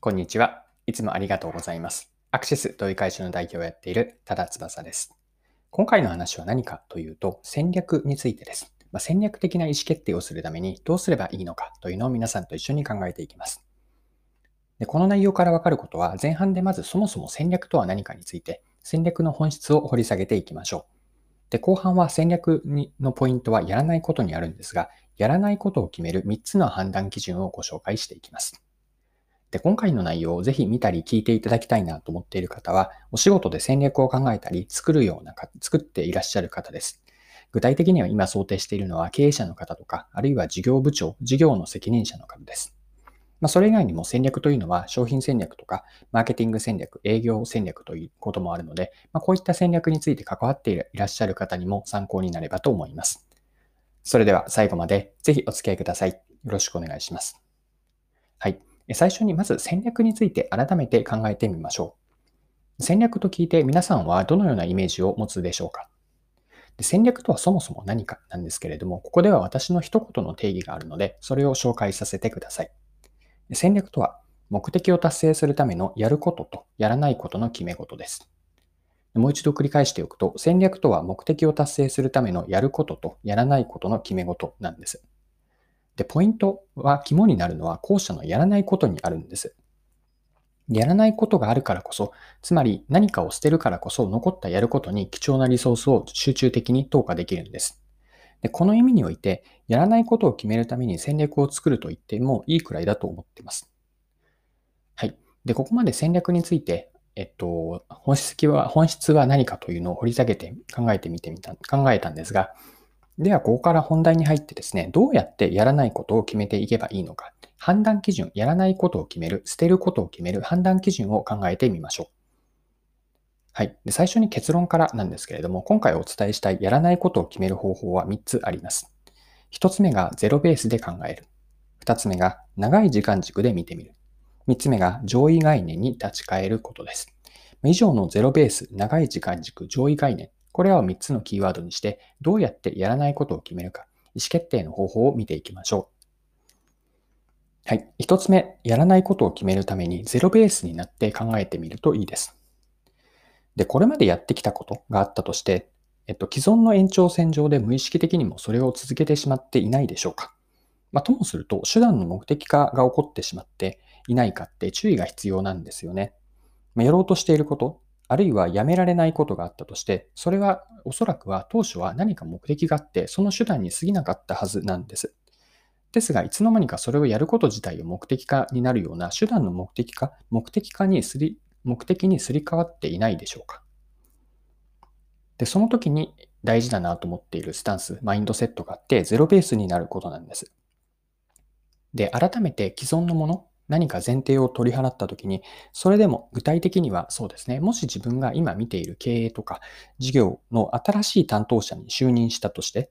こんにちは。いつもありがとうございます。アクセス同意会社の代表をやっている多田翼です。今回の話は何かというと、戦略についてです。まあ、戦略的な意思決定をするためにどうすればいいのかというのを皆さんと一緒に考えていきます。でこの内容からわかることは、前半でまずそもそも戦略とは何かについて、戦略の本質を掘り下げていきましょう。で、後半は戦略にのポイントはやらないことにあるんですが、やらないことを決める3つの判断基準をご紹介していきます。で、今回の内容をぜひ見たり聞いていただきたいなと思っている方は、お仕事で戦略を考えたり、作るような、作っていらっしゃる方です。具体的には今想定しているのは経営者の方とか、あるいは事業部長、事業の責任者の方です。まあ、それ以外にも戦略というのは商品戦略とか、マーケティング戦略、営業戦略ということもあるので、まあ、こういった戦略について関わっていらっしゃる方にも参考になればと思います。それでは最後までぜひお付き合いください。よろしくお願いします。最初にまず戦略について改めて考えてみましょう。戦略と聞いて皆さんはどのようなイメージを持つでしょうかで戦略とはそもそも何かなんですけれども、ここでは私の一言の定義があるので、それを紹介させてください。戦略とは、目的を達成するためのやることとやらないことの決め事です。もう一度繰り返しておくと、戦略とは目的を達成するためのやることとやらないことの決め事なんです。で、ポイントは肝になるのは後者のやらないことにあるんです。やらないことがあるからこそ、つまり何かを捨てるからこそ残ったやることに貴重なリソースを集中的に投下できるんです。でこの意味において、やらないことを決めるために戦略を作ると言ってもいいくらいだと思っています。はい。で、ここまで戦略について、えっと、本質は、本質は何かというのを掘り下げて考えてみてみた、考えたんですが、では、ここから本題に入ってですね、どうやってやらないことを決めていけばいいのか、判断基準、やらないことを決める、捨てることを決める判断基準を考えてみましょう。はい。で最初に結論からなんですけれども、今回お伝えしたいやらないことを決める方法は3つあります。1つ目がゼロベースで考える。2つ目が長い時間軸で見てみる。3つ目が上位概念に立ち返ることです。以上のゼロベース、長い時間軸、上位概念、これらを3つのキーワードにして、どうやってやらないことを決めるか、意思決定の方法を見ていきましょう。はい。1つ目、やらないことを決めるためにゼロベースになって考えてみるといいです。で、これまでやってきたことがあったとして、えっと、既存の延長線上で無意識的にもそれを続けてしまっていないでしょうか。まあ、ともすると、手段の目的化が起こってしまっていないかって注意が必要なんですよね。まあ、やろうとしていること、あるいはやめられないことがあったとして、それはおそらくは当初は何か目的があって、その手段に過ぎなかったはずなんです。ですが、いつの間にかそれをやること自体を目的化になるような手段の目的化、目的化にすり、目的にすり替わっていないでしょうか。で、その時に大事だなと思っているスタンス、マインドセットがあって、ゼロベースになることなんです。で、改めて既存のもの、何か前提を取り払ったときに、それでも具体的にはそうですね、もし自分が今見ている経営とか事業の新しい担当者に就任したとして、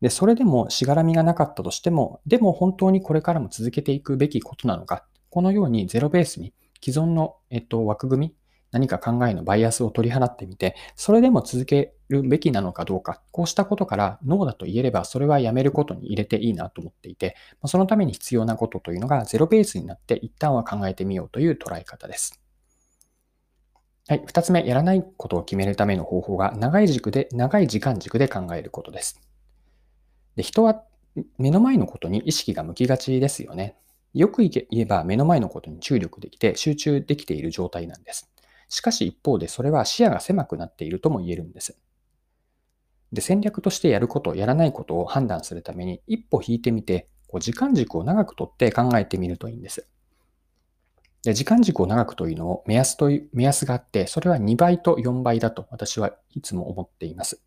で、それでもしがらみがなかったとしても、でも本当にこれからも続けていくべきことなのか、このようにゼロベースに既存の、えっと、枠組み、何か考えのバイアスを取り払ってみて、それでも続けるべきなのかどうか、こうしたことからノーだと言えれば、それはやめることに入れていいなと思っていて、そのために必要なことというのがゼロベースになって一旦は考えてみようという捉え方です。はい。二つ目、やらないことを決めるための方法が長い軸で、長い時間軸で考えることです。で人は目の前のことに意識が向きがちですよね。よく言えば目の前のことに注力できて集中できている状態なんです。しかし一方でそれは視野が狭くなっているとも言えるんです。で、戦略としてやること、やらないことを判断するために一歩引いてみて、こう時間軸を長くとって考えてみるといいんです。で時間軸を長くというのを目安という、目安があって、それは2倍と4倍だと私はいつも思っています。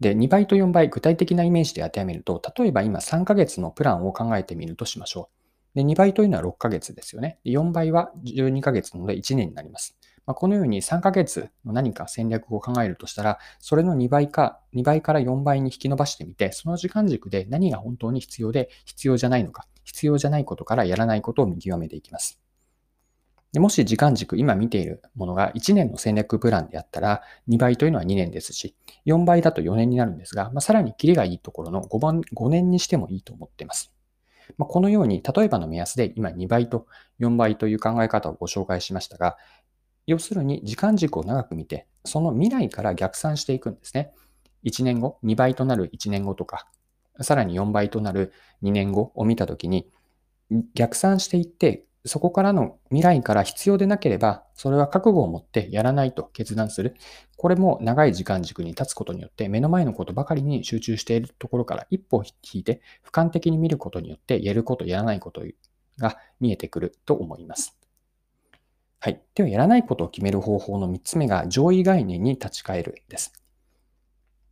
で、2倍と4倍、具体的なイメージで当てはめると、例えば今3ヶ月のプランを考えてみるとしましょう。で、2倍というのは6ヶ月ですよね。4倍は12ヶ月なので1年になります。まあ、このように3ヶ月の何か戦略を考えるとしたら、それの2倍か、2倍から4倍に引き伸ばしてみて、その時間軸で何が本当に必要で必要じゃないのか、必要じゃないことからやらないことを見極めていきます。でもし時間軸、今見ているものが1年の戦略プランであったら、2倍というのは2年ですし、4倍だと4年になるんですが、まあ、さらにキリがいいところの5番、5年にしてもいいと思っています。まあ、このように、例えばの目安で今2倍と4倍という考え方をご紹介しましたが、要するに時間軸を長く見て、その未来から逆算していくんですね。1年後、2倍となる1年後とか、さらに4倍となる2年後を見たときに、逆算していって、そこからの未来から必要でなければ、それは覚悟を持ってやらないと決断する。これも長い時間軸に立つことによって、目の前のことばかりに集中しているところから一歩引いて、俯瞰的に見ることによって、やること、やらないことが見えてくると思います。はい。では、やらないことを決める方法の3つ目が、上位概念に立ち返るです。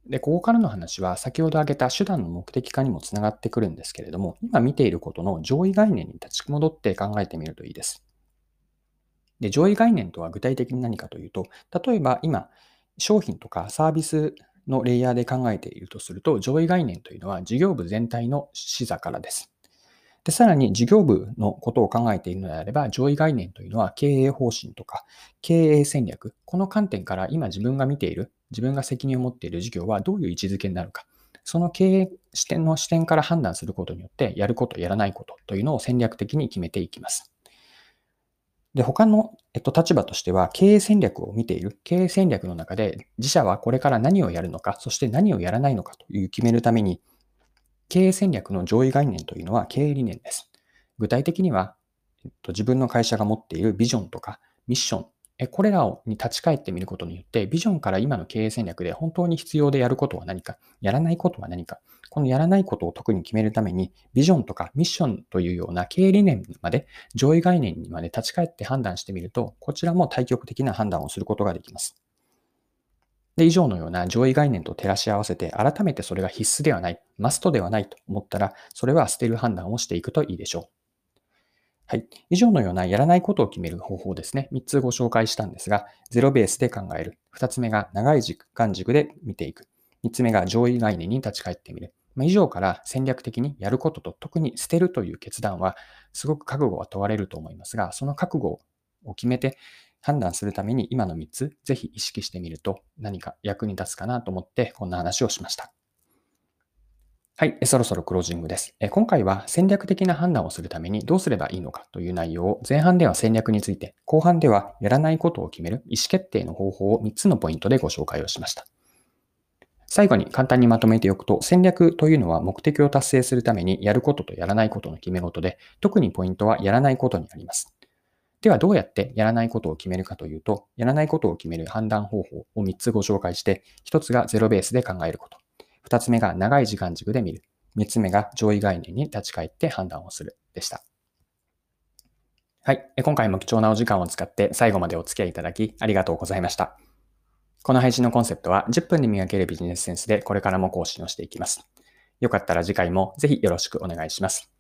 で、ここからの話は先ほど挙げた手段の目的化にもつながってくるんですけれども、今見ていることの上位概念に立ち戻って考えてみるといいです。で、上位概念とは具体的に何かというと、例えば今、商品とかサービスのレイヤーで考えているとすると、上位概念というのは事業部全体の視座からです。で、さらに事業部のことを考えているのであれば、上位概念というのは経営方針とか経営戦略、この観点から今自分が見ている自分が責任を持っている事業はどういう位置づけになるか。その経営視点の視点から判断することによって、やること、やらないことというのを戦略的に決めていきます。で、他の、えっと、立場としては、経営戦略を見ている。経営戦略の中で、自社はこれから何をやるのか、そして何をやらないのかという決めるために、経営戦略の上位概念というのは経営理念です。具体的には、えっと、自分の会社が持っているビジョンとかミッションこれらに立ち返ってみることによって、ビジョンから今の経営戦略で本当に必要でやることは何か、やらないことは何か、このやらないことを特に決めるために、ビジョンとかミッションというような経営理念まで、上位概念にまで立ち返って判断してみると、こちらも対極的な判断をすることができます。で、以上のような上位概念と照らし合わせて、改めてそれが必須ではない、マストではないと思ったら、それは捨てる判断をしていくといいでしょう。はい。以上のようなやらないことを決める方法ですね。3つご紹介したんですが、ゼロベースで考える。2つ目が長い時間軸で見ていく。3つ目が上位概念に立ち返ってみる。まあ、以上から戦略的にやることと特に捨てるという決断はすごく覚悟は問われると思いますが、その覚悟を決めて判断するために今の3つぜひ意識してみると何か役に立つかなと思ってこんな話をしました。はい、そろそろクロージングです。今回は戦略的な判断をするためにどうすればいいのかという内容を前半では戦略について、後半ではやらないことを決める意思決定の方法を3つのポイントでご紹介をしました。最後に簡単にまとめておくと、戦略というのは目的を達成するためにやることとやらないことの決め事で、特にポイントはやらないことにあります。ではどうやってやらないことを決めるかというと、やらないことを決める判断方法を3つご紹介して、1つがゼロベースで考えること。二つ目が長い時間軸で見る。三つ目が上位概念に立ち返って判断をするでした。はい。今回も貴重なお時間を使って最後までお付き合いいただきありがとうございました。この配信のコンセプトは10分で磨けるビジネスセンスでこれからも更新をしていきます。よかったら次回もぜひよろしくお願いします。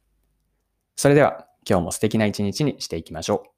それでは今日も素敵な一日にしていきましょう。